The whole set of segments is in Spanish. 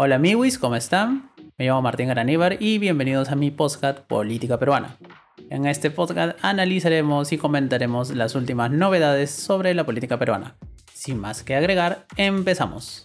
Hola amigos, ¿cómo están? Me llamo Martín Garaníbar y bienvenidos a mi podcast Política Peruana. En este podcast analizaremos y comentaremos las últimas novedades sobre la política peruana. Sin más que agregar, empezamos.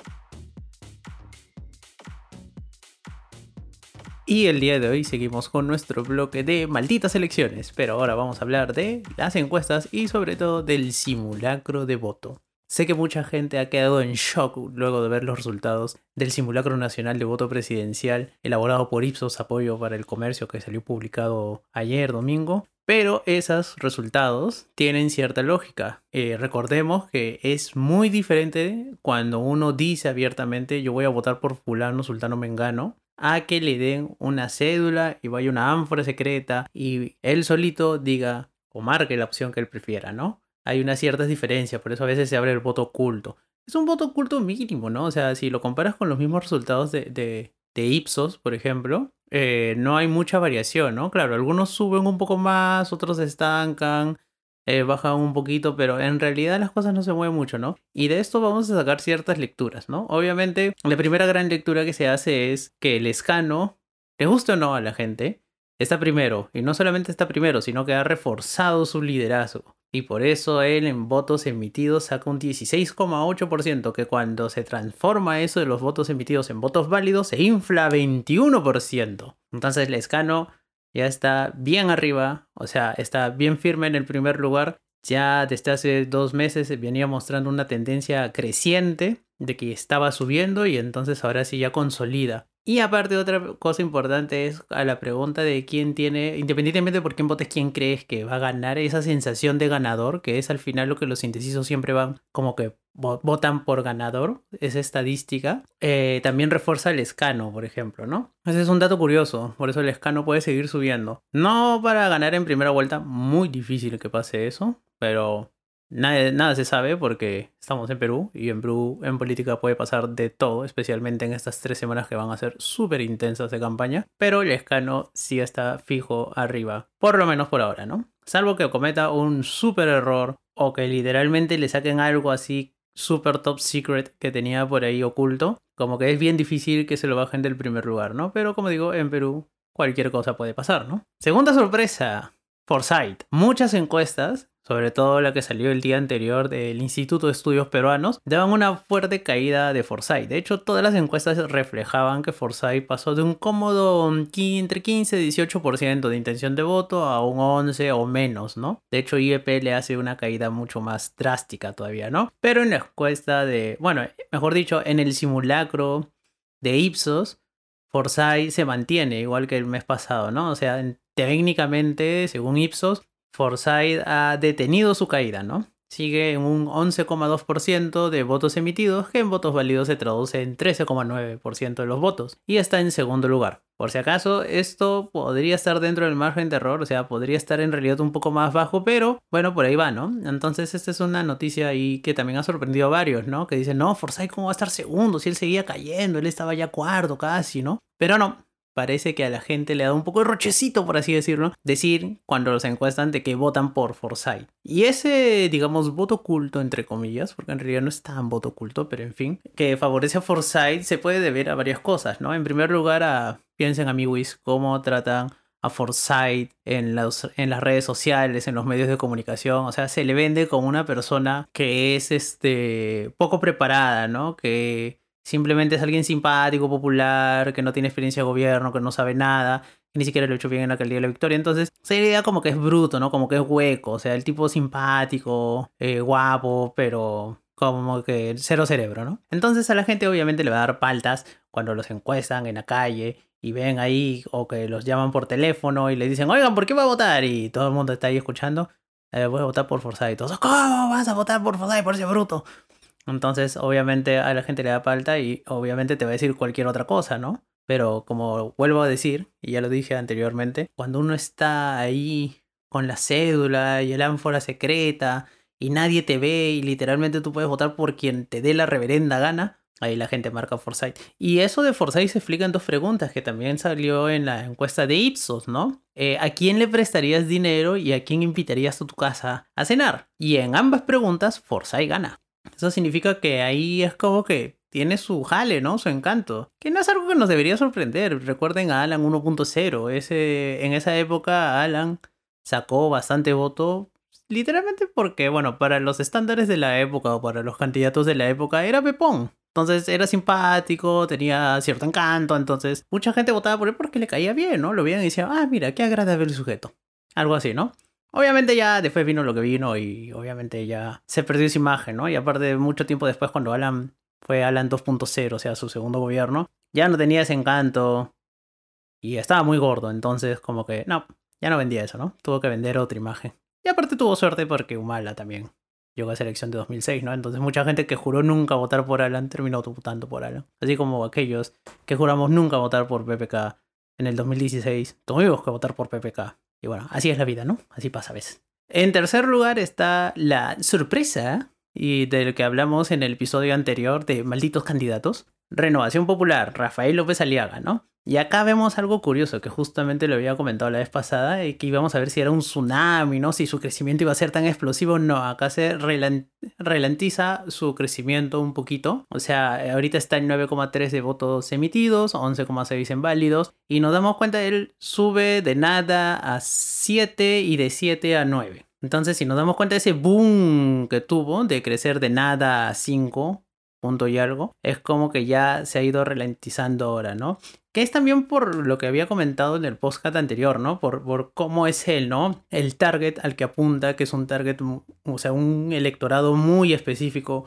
Y el día de hoy seguimos con nuestro bloque de malditas elecciones, pero ahora vamos a hablar de las encuestas y sobre todo del simulacro de voto. Sé que mucha gente ha quedado en shock luego de ver los resultados del simulacro nacional de voto presidencial elaborado por Ipsos Apoyo para el Comercio que salió publicado ayer domingo, pero esos resultados tienen cierta lógica. Eh, recordemos que es muy diferente cuando uno dice abiertamente yo voy a votar por fulano, sultano, mengano, a que le den una cédula y vaya una ánfora secreta y él solito diga o marque la opción que él prefiera, ¿no? Hay unas ciertas diferencias, por eso a veces se abre el voto oculto. Es un voto oculto mínimo, ¿no? O sea, si lo comparas con los mismos resultados de, de, Ipsos, por ejemplo, eh, no hay mucha variación, ¿no? Claro, algunos suben un poco más, otros estancan, eh, bajan un poquito, pero en realidad las cosas no se mueven mucho, ¿no? Y de esto vamos a sacar ciertas lecturas, ¿no? Obviamente, la primera gran lectura que se hace es que el escano, le guste o no a la gente, está primero, y no solamente está primero, sino que ha reforzado su liderazgo. Y por eso él en votos emitidos saca un 16,8%, que cuando se transforma eso de los votos emitidos en votos válidos, se infla 21%. Entonces Lescano ya está bien arriba, o sea, está bien firme en el primer lugar. Ya desde hace dos meses venía mostrando una tendencia creciente de que estaba subiendo y entonces ahora sí ya consolida. Y aparte otra cosa importante es a la pregunta de quién tiene, independientemente de por quién votes, quién crees que va a ganar, esa sensación de ganador, que es al final lo que los indecisos siempre van como que votan por ganador, esa estadística, eh, también refuerza el escano, por ejemplo, ¿no? Ese es un dato curioso, por eso el escano puede seguir subiendo. No para ganar en primera vuelta, muy difícil que pase eso, pero Nada, se sabe porque estamos en Perú y en Perú en política puede pasar de todo, especialmente en estas tres semanas que van a ser súper intensas de campaña. Pero el escano sí está fijo arriba, por lo menos por ahora, ¿no? Salvo que cometa un súper error o que literalmente le saquen algo así súper top secret que tenía por ahí oculto. Como que es bien difícil que se lo bajen del primer lugar, ¿no? Pero como digo, en Perú cualquier cosa puede pasar, ¿no? Segunda sorpresa, Foresight. Muchas encuestas sobre todo la que salió el día anterior del Instituto de Estudios Peruanos, daban una fuerte caída de Forsyth. De hecho, todas las encuestas reflejaban que Forsyth pasó de un cómodo entre 15 y 18% de intención de voto a un 11 o menos, ¿no? De hecho, IEP le hace una caída mucho más drástica todavía, ¿no? Pero en la encuesta de, bueno, mejor dicho, en el simulacro de Ipsos, Forsyth se mantiene igual que el mes pasado, ¿no? O sea, técnicamente, según Ipsos, Forsyth ha detenido su caída, ¿no? Sigue en un 11,2% de votos emitidos, que en votos válidos se traduce en 13,9% de los votos, y está en segundo lugar. Por si acaso, esto podría estar dentro del margen de error, o sea, podría estar en realidad un poco más bajo, pero bueno, por ahí va, ¿no? Entonces, esta es una noticia ahí que también ha sorprendido a varios, ¿no? Que dicen, no, Forsyth, ¿cómo va a estar segundo? Si él seguía cayendo, él estaba ya cuarto casi, ¿no? Pero no, parece que a la gente le da un poco de rochecito, por así decirlo, decir cuando los encuestan de que votan por Forsyth. Y ese, digamos, voto oculto, entre comillas, porque en realidad no es tan voto oculto, pero en fin, que favorece a Forsyth se puede deber a varias cosas, ¿no? En primer lugar, a, piensen amigos, cómo tratan a Forsyth en, en las redes sociales, en los medios de comunicación. O sea, se le vende como una persona que es este poco preparada, ¿no? Que Simplemente es alguien simpático, popular, que no tiene experiencia de gobierno, que no sabe nada, que ni siquiera lo ha hecho bien en la alcaldía de la victoria. Entonces, sería como que es bruto, ¿no? Como que es hueco. O sea, el tipo simpático, eh, guapo, pero como que cero cerebro, ¿no? Entonces a la gente obviamente le va a dar paltas cuando los encuestan en la calle y ven ahí o que los llaman por teléfono y le dicen, oigan, ¿por qué va a votar? Y todo el mundo está ahí escuchando. Eh, voy a votar por Forsyth. Y todos, ¿cómo vas a votar por Forsyth por ese bruto? Entonces, obviamente a la gente le da falta y obviamente te va a decir cualquier otra cosa, ¿no? Pero como vuelvo a decir, y ya lo dije anteriormente, cuando uno está ahí con la cédula y el ánfora secreta y nadie te ve y literalmente tú puedes votar por quien te dé la reverenda gana, ahí la gente marca Forsyth. Y eso de Forsyth se explica en dos preguntas que también salió en la encuesta de Ipsos, ¿no? Eh, ¿A quién le prestarías dinero y a quién invitarías a tu casa a cenar? Y en ambas preguntas Forsyth gana. Eso significa que ahí es como que tiene su jale, ¿no? Su encanto. Que no es algo que nos debería sorprender. Recuerden a Alan 1.0. Ese, en esa época Alan sacó bastante voto. Literalmente porque, bueno, para los estándares de la época o para los candidatos de la época era Pepón. Entonces era simpático, tenía cierto encanto, entonces mucha gente votaba por él porque le caía bien, ¿no? Lo veían y decían, ah, mira, qué agradable el sujeto. Algo así, ¿no? Obviamente ya después vino lo que vino y obviamente ya se perdió esa imagen, ¿no? Y aparte mucho tiempo después cuando Alan fue Alan 2.0, o sea, su segundo gobierno, ya no tenía ese encanto y estaba muy gordo, entonces como que no, ya no vendía eso, ¿no? Tuvo que vender otra imagen. Y aparte tuvo suerte porque Humala también llegó a esa elección de 2006, ¿no? Entonces mucha gente que juró nunca votar por Alan terminó votando por Alan. Así como aquellos que juramos nunca votar por PPK en el 2016, tuvimos que votar por PPK. Y bueno, así es la vida, ¿no? Así pasa a veces. En tercer lugar está la sorpresa, y del que hablamos en el episodio anterior de Malditos Candidatos. Renovación Popular, Rafael López Aliaga, ¿no? Y acá vemos algo curioso que justamente lo había comentado la vez pasada y que íbamos a ver si era un tsunami, ¿no? Si su crecimiento iba a ser tan explosivo. No, acá se ralentiza su crecimiento un poquito. O sea, ahorita está en 9,3 de votos emitidos, 11,6 en válidos. Y nos damos cuenta, él sube de nada a 7 y de 7 a 9. Entonces, si nos damos cuenta de ese boom que tuvo de crecer de nada a 5 punto y algo, es como que ya se ha ido ralentizando ahora, ¿no? Que es también por lo que había comentado en el podcast anterior, ¿no? Por, por cómo es él, ¿no? El target al que apunta, que es un target, o sea, un electorado muy específico,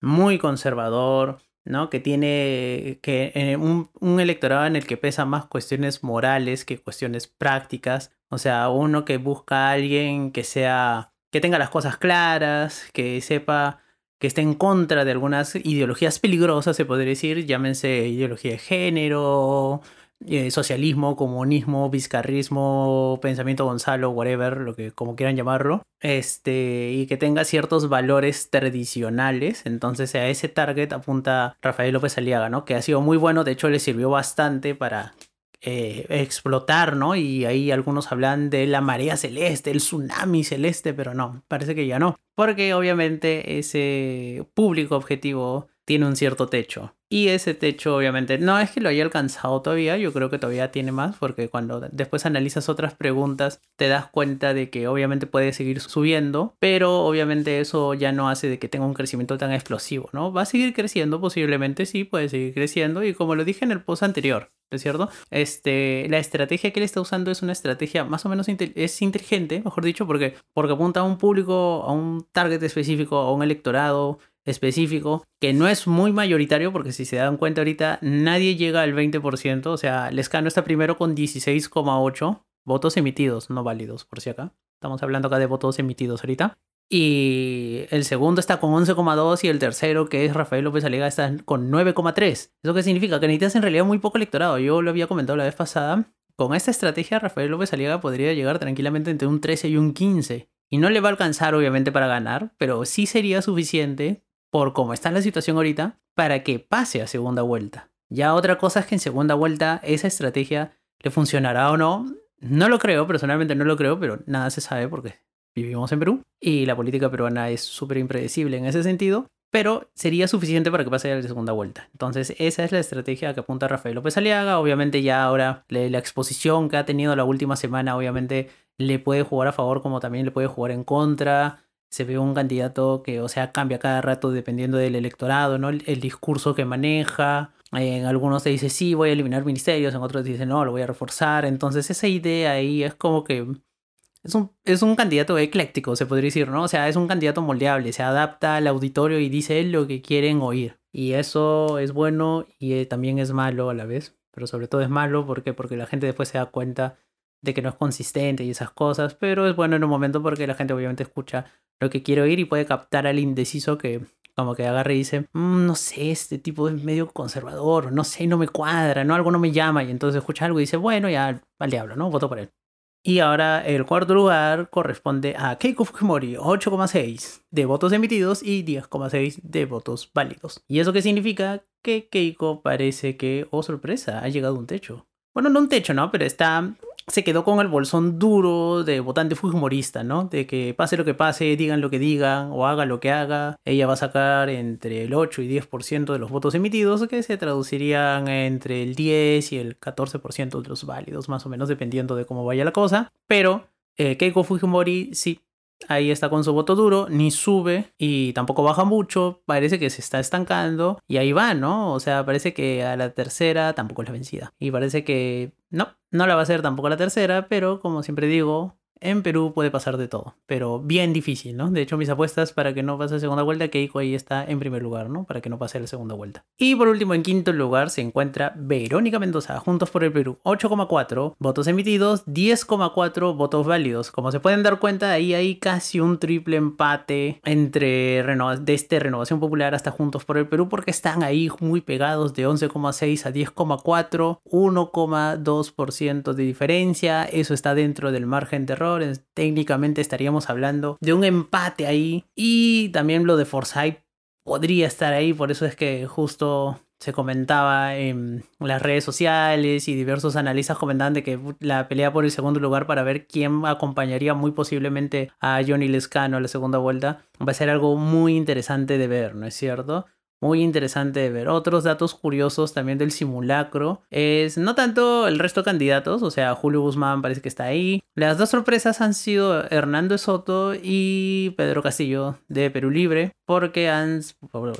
muy conservador, ¿no? Que tiene que eh, un, un, electorado en el que pesa más cuestiones morales que cuestiones prácticas. O sea, uno que busca a alguien que sea, que tenga las cosas claras, que sepa que esté en contra de algunas ideologías peligrosas, se podría decir, llámense ideología de género, eh, socialismo, comunismo, vizcarrismo, pensamiento Gonzalo, whatever, lo que como quieran llamarlo, este, y que tenga ciertos valores tradicionales. Entonces a ese target apunta Rafael López Aliaga, ¿no? Que ha sido muy bueno, de hecho le sirvió bastante para eh, explotar, ¿no? Y ahí algunos hablan de la marea celeste, el tsunami celeste, pero no, parece que ya no. Porque obviamente ese público objetivo tiene un cierto techo. Y ese techo, obviamente, no es que lo haya alcanzado todavía, yo creo que todavía tiene más, porque cuando después analizas otras preguntas, te das cuenta de que obviamente puede seguir subiendo, pero obviamente eso ya no hace de que tenga un crecimiento tan explosivo, ¿no? Va a seguir creciendo, posiblemente sí, puede seguir creciendo, y como lo dije en el post anterior, ¿es cierto? Este, la estrategia que él está usando es una estrategia más o menos es inteligente, mejor dicho, porque, porque apunta a un público, a un target específico, a un electorado específico, que no es muy mayoritario, porque si se dan cuenta ahorita, nadie llega al 20%, o sea, Lescano está primero con 16,8 votos emitidos, no válidos, por si acá. Estamos hablando acá de votos emitidos ahorita. Y el segundo está con 11,2 y el tercero, que es Rafael López Alega, está con 9,3. ¿Eso qué significa? Que necesitas en realidad muy poco electorado. Yo lo había comentado la vez pasada. Con esta estrategia, Rafael López Aliaga podría llegar tranquilamente entre un 13 y un 15. Y no le va a alcanzar, obviamente, para ganar, pero sí sería suficiente por cómo está la situación ahorita, para que pase a segunda vuelta. Ya otra cosa es que en segunda vuelta esa estrategia le funcionará o no. No lo creo, personalmente no lo creo, pero nada se sabe porque vivimos en Perú y la política peruana es súper impredecible en ese sentido, pero sería suficiente para que pase a segunda vuelta. Entonces esa es la estrategia que apunta Rafael López Aliaga. Obviamente ya ahora la exposición que ha tenido la última semana obviamente le puede jugar a favor como también le puede jugar en contra se ve un candidato que, o sea, cambia cada rato dependiendo del electorado, ¿no? El, discurso que maneja. En algunos se dice, sí, voy a eliminar ministerios, en otros dicen, no, lo voy a reforzar. Entonces, esa idea ahí es como que es un, es un candidato ecléctico, se podría decir, ¿no? O sea, es un candidato moldeable, se adapta al auditorio y dice lo que quieren oír. Y eso es bueno y eh, también es malo a la vez. Pero sobre todo es malo porque, porque la gente después se da cuenta de que no es consistente y esas cosas. Pero es bueno en un momento porque la gente obviamente escucha lo que quiero ir y puede captar al indeciso que como que agarre y dice, mm, no sé, este tipo es medio conservador, no sé, no me cuadra, no, algo no me llama y entonces escucha algo y dice, bueno, ya al diablo, ¿no? Voto por él. Y ahora el cuarto lugar corresponde a Keiko Fujimori, 8,6 de votos emitidos y 10,6 de votos válidos. ¿Y eso qué significa? Que Keiko parece que, oh sorpresa, ha llegado a un techo. Bueno, no un techo, ¿no? Pero está se quedó con el bolsón duro de votante fujimorista, ¿no? De que pase lo que pase, digan lo que digan o haga lo que haga, ella va a sacar entre el 8 y 10% de los votos emitidos, que se traducirían entre el 10 y el 14% de los válidos, más o menos, dependiendo de cómo vaya la cosa. Pero eh, Keiko Fujimori sí Ahí está con su voto duro, ni sube y tampoco baja mucho, parece que se está estancando y ahí va, ¿no? O sea, parece que a la tercera tampoco es la vencida. Y parece que no, no la va a hacer tampoco la tercera, pero como siempre digo, en Perú puede pasar de todo, pero bien difícil, ¿no? De hecho, mis apuestas para que no pase la segunda vuelta, Keiko ahí está en primer lugar, ¿no? Para que no pase la segunda vuelta. Y por último, en quinto lugar se encuentra Verónica Mendoza, Juntos por el Perú, 8,4 votos emitidos, 10,4 votos válidos. Como se pueden dar cuenta, ahí hay casi un triple empate entre de este Renovación Popular hasta Juntos por el Perú, porque están ahí muy pegados de 11,6 a 10,4, 1,2% de diferencia. Eso está dentro del margen de error técnicamente estaríamos hablando de un empate ahí. Y también lo de Forsyth podría estar ahí, por eso es que justo se comentaba en las redes sociales y diversos analistas comentaban de que la pelea por el segundo lugar para ver quién acompañaría muy posiblemente a Johnny Lescano a la segunda vuelta va a ser algo muy interesante de ver, ¿no es cierto? Muy interesante de ver. Otros datos curiosos también del simulacro es no tanto el resto de candidatos, o sea, Julio Guzmán parece que está ahí. Las dos sorpresas han sido Hernando Soto y Pedro Castillo de Perú Libre, porque han,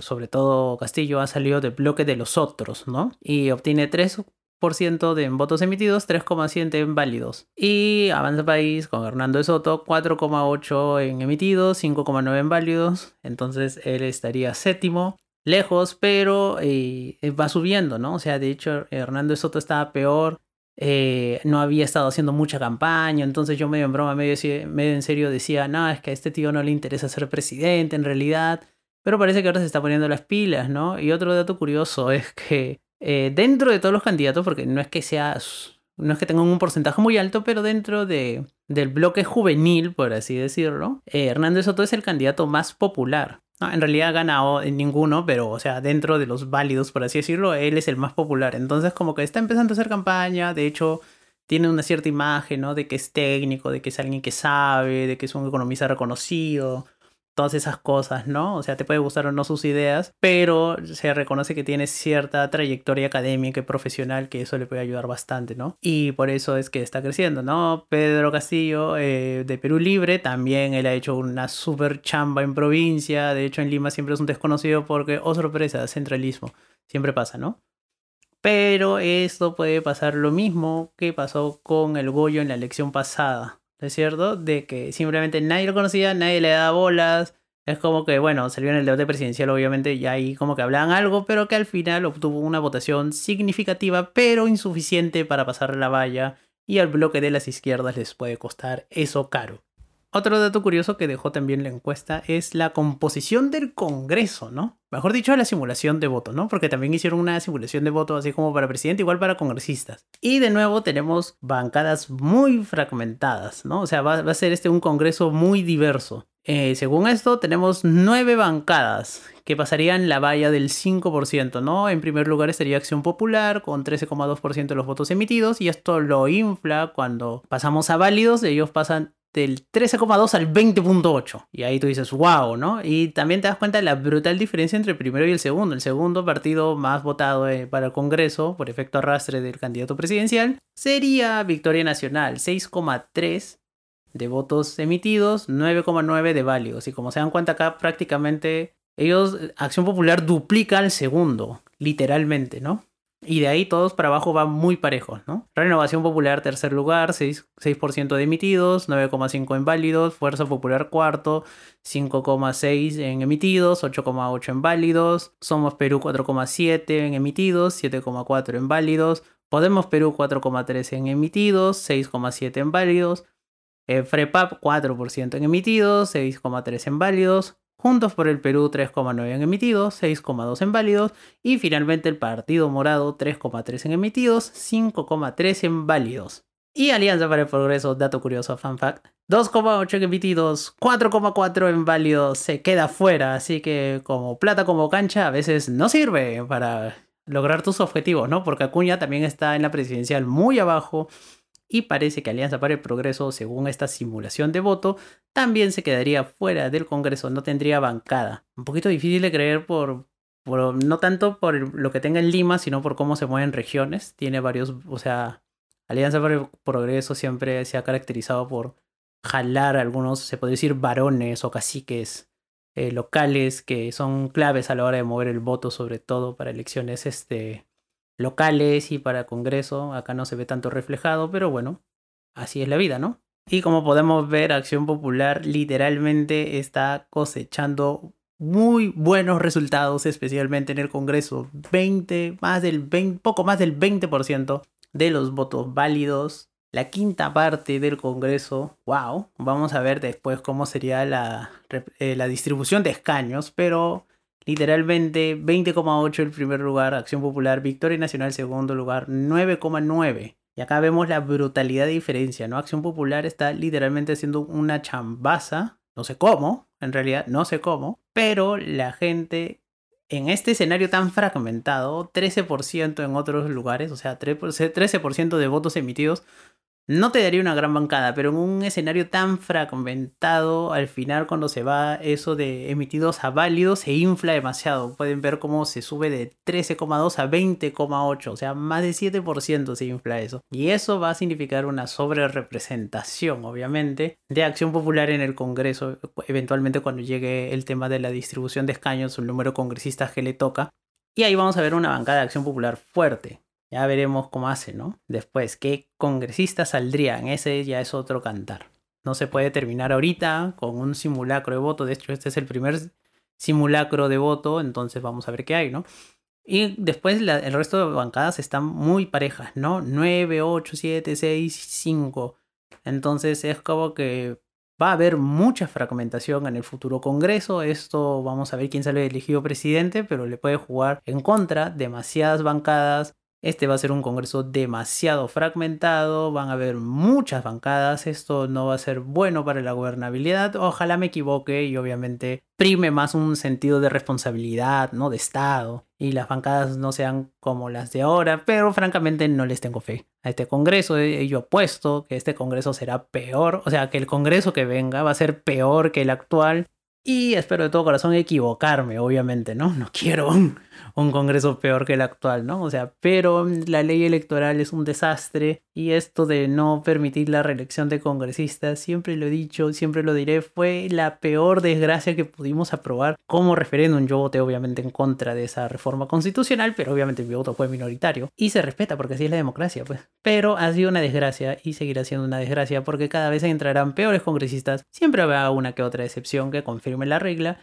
sobre todo Castillo, ha salido del bloque de los otros, ¿no? Y obtiene 3 de votos emitidos, 3,7 en válidos. Y Avanza País con Hernando Soto, 4,8 en emitidos, 5,9 en válidos. Entonces él estaría séptimo lejos, pero eh, va subiendo, ¿no? O sea, de hecho, Hernando Soto estaba peor, eh, no había estado haciendo mucha campaña, entonces yo medio en broma, medio, en serio decía, no, es que a este tío no le interesa ser presidente en realidad, pero parece que ahora se está poniendo las pilas, ¿no? Y otro dato curioso es que eh, dentro de todos los candidatos, porque no es que sea, no es que tengan un porcentaje muy alto, pero dentro de, del bloque juvenil, por así decirlo, Hernando Soto es el candidato más popular. No, en realidad ha ganado en ninguno, pero, o sea, dentro de los válidos, por así decirlo, él es el más popular. Entonces, como que está empezando a hacer campaña, de hecho, tiene una cierta imagen, ¿no? De que es técnico, de que es alguien que sabe, de que es un economista reconocido todas esas cosas, ¿no? O sea, te puede gustar o no sus ideas, pero se reconoce que tiene cierta trayectoria académica y profesional que eso le puede ayudar bastante, ¿no? Y por eso es que está creciendo, ¿no? Pedro Castillo eh, de Perú Libre, también él ha hecho una super chamba en provincia, de hecho en Lima siempre es un desconocido porque, oh sorpresa, centralismo, siempre pasa, ¿no? Pero esto puede pasar lo mismo que pasó con el Goyo en la elección pasada. ¿No es cierto? De que simplemente nadie lo conocía, nadie le daba bolas. Es como que, bueno, salió en el debate presidencial, obviamente, y ahí como que hablaban algo, pero que al final obtuvo una votación significativa, pero insuficiente para pasar la valla, y al bloque de las izquierdas les puede costar eso caro. Otro dato curioso que dejó también la encuesta es la composición del Congreso, ¿no? Mejor dicho, la simulación de voto, ¿no? Porque también hicieron una simulación de voto así como para presidente, igual para congresistas. Y de nuevo tenemos bancadas muy fragmentadas, ¿no? O sea, va, a ser este un Congreso muy diverso. Eh, según esto, tenemos nueve bancadas que pasarían la valla del 5%, ¿no? En primer lugar estaría Acción Popular con 13,2% de los votos emitidos y esto lo infla cuando pasamos a válidos, ellos pasan del 13,2 al 20,8. Y ahí tú dices, wow, ¿no? Y también te das cuenta de la brutal diferencia entre el primero y el segundo. El segundo partido más votado eh, para el Congreso, por efecto arrastre del candidato presidencial, sería Victoria Nacional, 6,3 de votos emitidos, 9,9 de válidos. Y como se dan cuenta acá, prácticamente ellos, Acción Popular duplica al segundo, literalmente, ¿no? Y de ahí todos para abajo van muy parejos, ¿no? Renovación Popular tercer lugar, 6%, 6 de emitidos, 9,5 en válidos. Fuerza Popular cuarto, 5,6 en emitidos, 8,8 en válidos. Somos Perú 4,7 en emitidos, 7,4 en válidos. Podemos Perú 4,3 en emitidos, 6,7 en válidos. Eh, FREPAP 4% en emitidos, 6,3 en válidos. Juntos por el Perú 3,9 en emitidos, 6,2 en válidos y finalmente el Partido Morado 3,3 en emitidos, 5,3 en válidos. Y Alianza para el Progreso, dato curioso, fan fact, 2,8 en emitidos, 4,4 en válidos, se queda fuera, así que como plata como cancha a veces no sirve para lograr tus objetivos, ¿no? Porque Acuña también está en la presidencial muy abajo y parece que Alianza para el Progreso, según esta simulación de voto, también se quedaría fuera del Congreso, no tendría bancada. Un poquito difícil de creer por, no tanto por lo que tenga en Lima, sino por cómo se mueven regiones. Tiene varios, o sea, Alianza para el Progreso siempre se ha caracterizado por jalar algunos, se puede decir, varones o caciques eh, locales que son claves a la hora de mover el voto, sobre todo para elecciones este, locales y para Congreso. Acá no se ve tanto reflejado, pero bueno, así es la vida, ¿no? Y como podemos ver, Acción Popular literalmente está cosechando muy buenos resultados, especialmente en el Congreso. 20, más del 20, poco más del 20% de los votos válidos. La quinta parte del Congreso, wow, vamos a ver después cómo sería la, eh, la distribución de escaños, pero literalmente 20,8 el primer lugar, Acción Popular, Victoria Nacional segundo lugar, 9,9. Y acá vemos la brutalidad de diferencia, ¿no? Acción Popular está literalmente haciendo una chambaza, no sé cómo, en realidad no sé cómo, pero la gente en este escenario tan fragmentado, 13% en otros lugares, o sea, 13% de votos emitidos, no te daría una gran bancada, pero en un escenario tan fragmentado, al final cuando se va eso de emitidos a válidos, se infla demasiado. Pueden ver cómo se sube de 13,2 a 20,8, o sea, más de 7% se infla eso. Y eso va a significar una sobrerepresentación, obviamente, de acción popular en el Congreso, eventualmente cuando llegue el tema de la distribución de escaños, el número de congresistas que le toca. Y ahí vamos a ver una bancada de acción popular fuerte. Ya veremos cómo hace, ¿no? Después, ¿qué congresistas saldrían? Ese ya es otro cantar. No se puede terminar ahorita con un simulacro de voto. De hecho, este es el primer simulacro de voto, entonces vamos a ver qué hay, ¿no? Y después el resto de bancadas están muy parejas, ¿no? 9, 8, 7, 6, 5. Entonces es como que va a haber mucha fragmentación en el futuro Congreso. Esto vamos a ver quién sale elegido presidente, pero le puede jugar en contra demasiadas bancadas este va a ser un congreso demasiado fragmentado, van a haber muchas bancadas, esto no va a ser bueno para la gobernabilidad, ojalá me equivoque y obviamente prime más un sentido de responsabilidad, ¿no? De Estado, y las bancadas no sean como las de ahora, pero francamente no les tengo fe a este congreso, yo apuesto que este congreso será peor, o sea, que el congreso que venga va a ser peor que el actual, y espero de todo corazón equivocarme, obviamente, ¿no? No quiero un, Congreso peor que el actual, ¿no? O sea, pero la ley electoral es un desastre y esto de no permitir la reelección de congresistas, siempre lo he dicho, siempre lo diré, fue la peor desgracia que pudimos aprobar como referéndum. Yo voté obviamente en contra de esa reforma constitucional, pero obviamente mi voto fue minoritario y se respeta porque así es la democracia, pues. Pero ha sido una desgracia y seguirá siendo una desgracia porque cada vez entrarán peores congresistas, siempre habrá una que otra excepción que confirme la regla,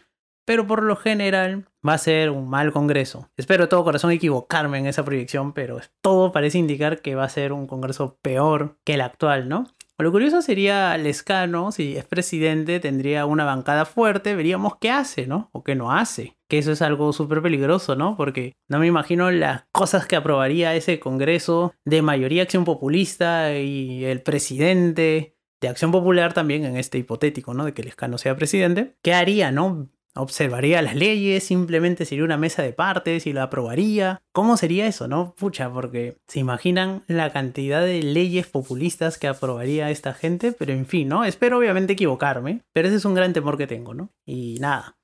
pero por lo general va a ser un mal Congreso. Espero de todo corazón equivocarme en esa proyección, pero todo parece indicar que va a ser un Congreso peor que el actual, ¿no? Lo curioso sería Lescano, si es presidente, tendría una bancada fuerte, veríamos qué hace, ¿no? O qué no hace. Que eso es algo súper peligroso, ¿no? Porque no me imagino las cosas que aprobaría ese Congreso de mayoría acción populista y el presidente de Acción Popular también en este hipotético, ¿no? De que Lescano sea presidente. ¿Qué haría, no? Observaría las leyes, simplemente sería una mesa de partes y la aprobaría. ¿Cómo sería eso, no? Pucha, porque se imaginan la cantidad de leyes populistas que aprobaría esta gente, pero en fin, ¿no? Espero obviamente equivocarme, pero ese es un gran temor que tengo, ¿no? Y nada.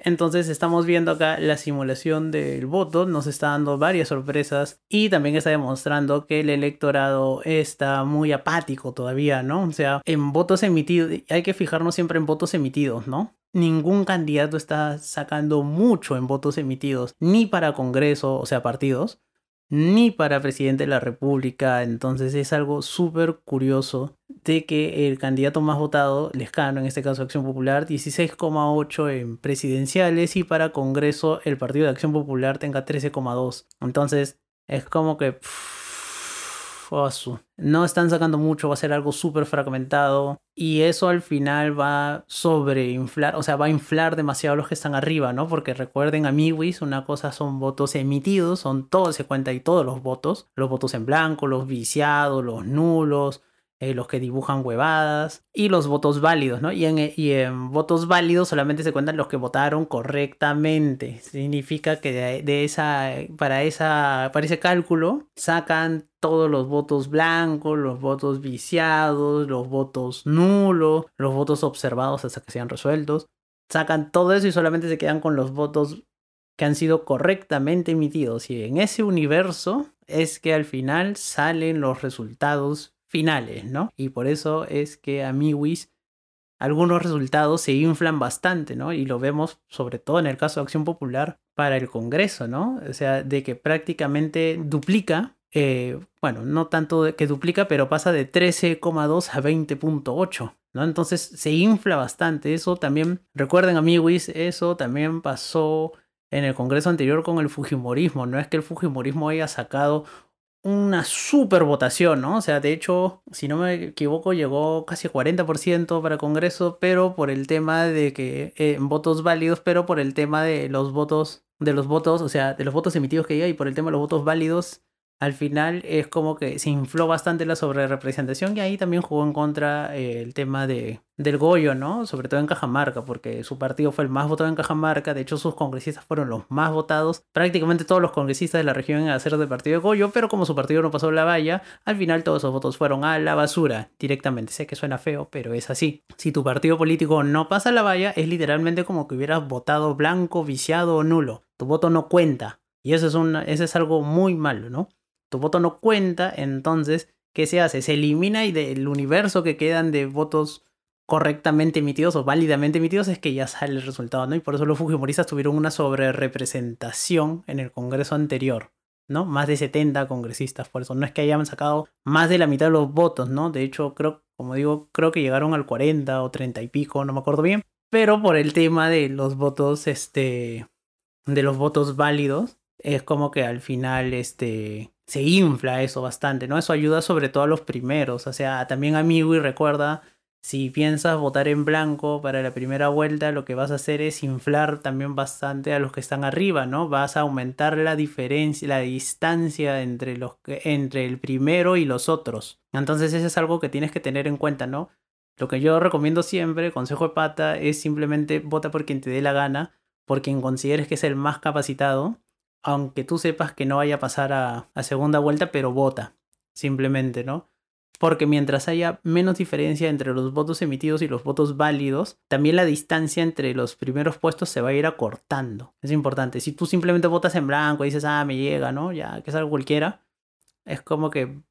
Entonces estamos viendo acá la simulación del voto, nos está dando varias sorpresas y también está demostrando que el electorado está muy apático todavía, ¿no? O sea, en votos emitidos, hay que fijarnos siempre en votos emitidos, ¿no? ningún candidato está sacando mucho en votos emitidos, ni para Congreso, o sea, partidos, ni para presidente de la República. Entonces es algo súper curioso de que el candidato más votado, Lescano, en este caso Acción Popular, 16,8 en presidenciales y para Congreso el Partido de Acción Popular tenga 13,2. Entonces es como que no están sacando mucho, va a ser algo súper fragmentado y eso al final va a sobreinflar, o sea, va a inflar demasiado los que están arriba, ¿no? Porque recuerden, amiguis, una cosa son votos emitidos, son todo, se cuenta y todos los votos, los votos en blanco, los viciados, los nulos, eh, los que dibujan huevadas y los votos válidos, ¿no? Y en, y en, votos válidos solamente se cuentan los que votaron correctamente. Significa que de, esa, para, esa, para ese cálculo sacan todos los votos blancos, los votos viciados, los votos nulos, los votos observados hasta que sean resueltos. Sacan todo eso y solamente se quedan con los votos que han sido correctamente emitidos. Y en ese universo es que al final salen los resultados finales, ¿no? Y por eso es que a Miwis algunos resultados se inflan bastante, ¿no? Y lo vemos sobre todo en el caso de Acción Popular para el Congreso, ¿no? O sea, de que prácticamente duplica, eh, bueno, no tanto que duplica, pero pasa de 13,2 a 20,8. ¿No? Entonces se infla bastante. Eso también, recuerden a Miwis, eso también pasó en el Congreso anterior con el Fujimorismo. No es que el Fujimorismo haya sacado una super votación, ¿no? O sea, de hecho, si no me equivoco, llegó casi a 40% para el Congreso, pero por el tema de que eh, votos válidos, pero por el tema de los votos, de los votos, o sea, de los votos emitidos que hay y por el tema de los votos válidos, al final es como que se infló bastante la sobrerepresentación y ahí también jugó en contra eh, el tema de, del Goyo, ¿no? Sobre todo en Cajamarca, porque su partido fue el más votado en Cajamarca, de hecho sus congresistas fueron los más votados, prácticamente todos los congresistas de la región a ser del partido de Goyo, pero como su partido no pasó la valla, al final todos esos votos fueron a la basura directamente. Sé que suena feo, pero es así. Si tu partido político no pasa la valla, es literalmente como que hubieras votado blanco, viciado o nulo. Tu voto no cuenta. Y eso es, una, eso es algo muy malo, ¿no? Tu voto no cuenta, entonces, ¿qué se hace? Se elimina y del universo que quedan de votos correctamente emitidos o válidamente emitidos es que ya sale el resultado, ¿no? Y por eso los fujimoristas tuvieron una sobrerepresentación en el Congreso anterior, ¿no? Más de 70 congresistas, por eso no es que hayan sacado más de la mitad de los votos, ¿no? De hecho, creo, como digo, creo que llegaron al 40 o 30 y pico, no me acuerdo bien, pero por el tema de los votos, este, de los votos válidos, es como que al final, este, se infla eso bastante, ¿no? Eso ayuda sobre todo a los primeros, o sea, también a y recuerda, si piensas votar en blanco para la primera vuelta, lo que vas a hacer es inflar también bastante a los que están arriba, ¿no? Vas a aumentar la diferencia, la distancia entre, los entre el primero y los otros. Entonces eso es algo que tienes que tener en cuenta, ¿no? Lo que yo recomiendo siempre, consejo de pata, es simplemente vota por quien te dé la gana, por quien consideres que es el más capacitado aunque tú sepas que no vaya a pasar a, segunda vuelta, pero vota, simplemente, ¿no? Porque mientras haya menos diferencia entre los votos emitidos y los votos válidos, también la distancia entre los primeros puestos se va a ir acortando. Es importante. Si tú simplemente votas en blanco y dices, ah, me llega, ¿no? Ya, que es algo cualquiera, es como que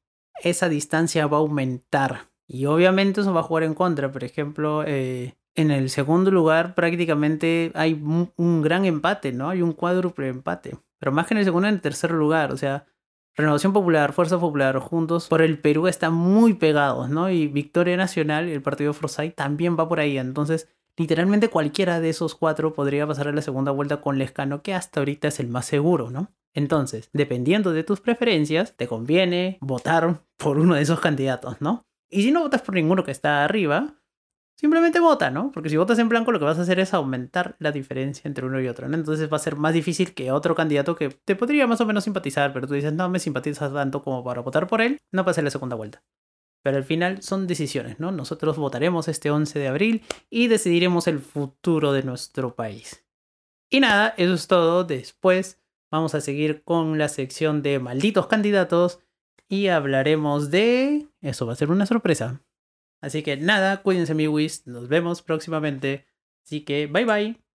esa distancia va a aumentar. Y obviamente eso va a jugar en contra. Por ejemplo, eh, en el segundo lugar prácticamente hay un, gran empate, ¿no? Hay un cuádruple empate. Pero más que en el segundo, en el tercer lugar. O sea, Renovación Popular, Fuerza Popular, juntos por el Perú están muy pegados, ¿no? Y Victoria Nacional el partido Forsyth también va por ahí. Entonces, literalmente cualquiera de esos cuatro podría pasar a la segunda vuelta con Lescano, que hasta ahorita es el más seguro, ¿no? Entonces, dependiendo de tus preferencias, te conviene votar por uno de esos candidatos, ¿no? Y si no votas por ninguno que está arriba, simplemente vota, ¿no? Porque si votas en blanco lo que vas a hacer es aumentar la diferencia entre uno y otro, ¿no? Entonces va a ser más difícil que otro candidato que te podría más o menos simpatizar, pero tú dices, no me simpatizas tanto como para votar por él, no pase la segunda vuelta. Pero al final son decisiones, ¿no? Nosotros votaremos este 11 de abril y decidiremos el futuro de nuestro país. Y nada, eso es todo. Después vamos a seguir con la sección de malditos candidatos y hablaremos de... Eso va a ser una sorpresa. Así que nada, cuídense, miwis. Nos vemos próximamente. Así que bye bye.